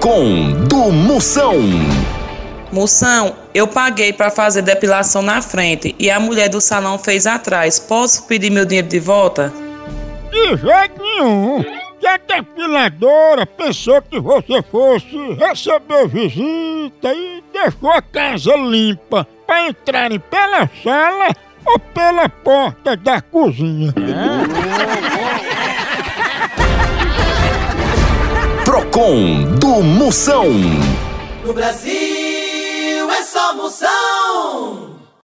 Procon do Moção. Moção, eu paguei para fazer depilação na frente e a mulher do salão fez atrás. Posso pedir meu dinheiro de volta? De jeito nenhum. Que a depiladora pensou que você fosse receber visita e deixou a casa limpa para entrarem pela sala ou pela porta da cozinha. Procon do Moção. No Brasil é só moção.